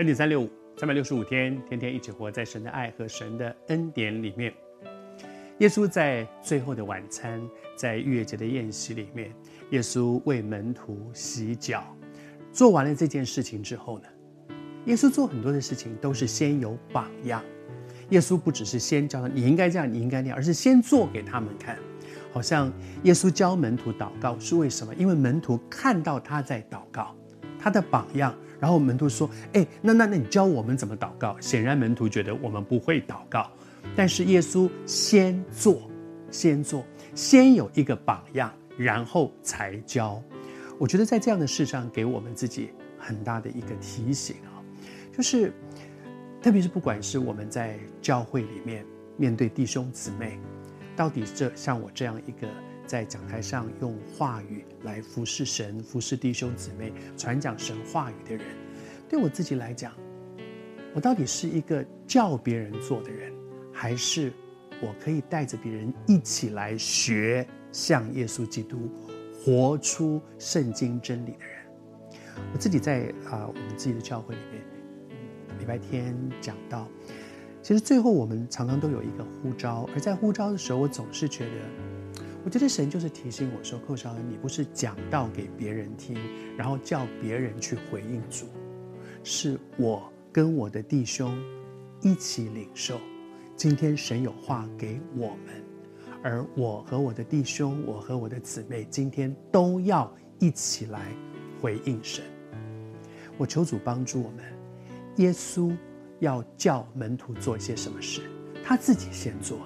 恩典三六五，三百六十五天，天天一起活在神的爱和神的恩典里面。耶稣在最后的晚餐，在逾越节的宴席里面，耶稣为门徒洗脚。做完了这件事情之后呢，耶稣做很多的事情都是先有榜样。耶稣不只是先教他你应该这样，你应该那样，而是先做给他们看。好像耶稣教门徒祷告是为什么？因为门徒看到他在祷告，他的榜样。然后门徒说：“哎，那那那你教我们怎么祷告？”显然门徒觉得我们不会祷告，但是耶稣先做，先做，先有一个榜样，然后才教。我觉得在这样的事上，给我们自己很大的一个提醒啊，就是特别是不管是我们在教会里面面对弟兄姊妹，到底这像我这样一个。在讲台上用话语来服侍神、服侍弟兄姊妹、传讲神话语的人，对我自己来讲，我到底是一个叫别人做的人，还是我可以带着别人一起来学像耶稣基督活出圣经真理的人？我自己在啊、我们自己的教会里面，礼拜天讲到，其实最后我们常常都有一个呼召，而在呼召的时候，我总是觉得。我觉得神就是提醒我说：“寇少恩，你不是讲道给别人听，然后叫别人去回应主，是我跟我的弟兄一起领受。今天神有话给我们，而我和我的弟兄，我和我的姊妹，今天都要一起来回应神。我求主帮助我们。耶稣要叫门徒做一些什么事，他自己先做，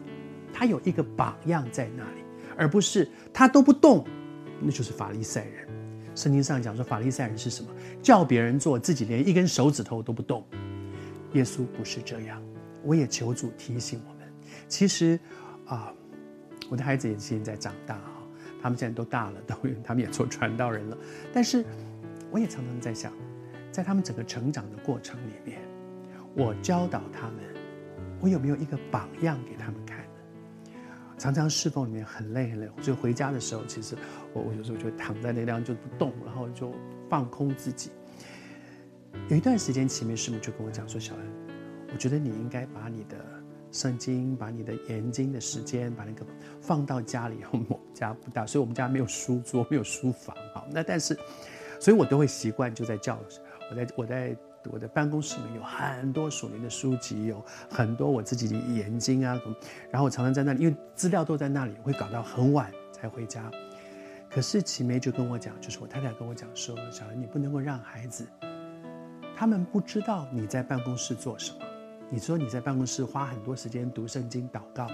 他有一个榜样在那里。”而不是他都不动，那就是法利赛人。圣经上讲说，法利赛人是什么？叫别人做，自己连一根手指头都不动。耶稣不是这样。我也求主提醒我们。其实，啊，我的孩子也现在长大啊，他们现在都大了，都他们也做传道人了。但是，我也常常在想，在他们整个成长的过程里面，我教导他们，我有没有一个榜样给他们看？常常侍奉里面很累很累，就回家的时候，其实我我有时候就躺在那地方就不动，然后就放空自己。有一段时间，前面师母就跟我讲说：“小恩，我觉得你应该把你的圣经、把你的研经的时间，把那个放到家里。我们家不大，所以我们家没有书桌，没有书房。好，那但是，所以我都会习惯就在教室，我在我在。”我的办公室里面有很多属灵的书籍，有很多我自己的研经啊，然后我常常在那里，因为资料都在那里，会搞到很晚才回家。可是启梅就跟我讲，就是我太太跟我讲说，小恩，你不能够让孩子，他们不知道你在办公室做什么。你说你在办公室花很多时间读圣经、祷告，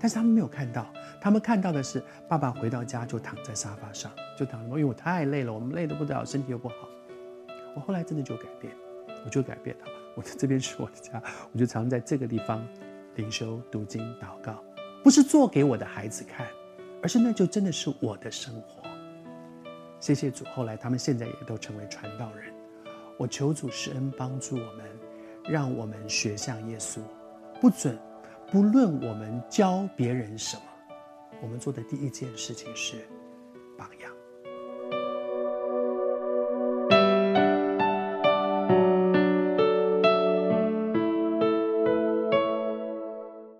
但是他们没有看到，他们看到的是爸爸回到家就躺在沙发上，就躺着，因为我太累了，我们累得不得了，身体又不好。我后来真的就改变。我就改变了，我的这边是我的家，我就常在这个地方灵修、读经、祷告，不是做给我的孩子看，而是那就真的是我的生活。谢谢主，后来他们现在也都成为传道人。我求主施恩帮助我们，让我们学像耶稣，不准不论我们教别人什么，我们做的第一件事情是榜样。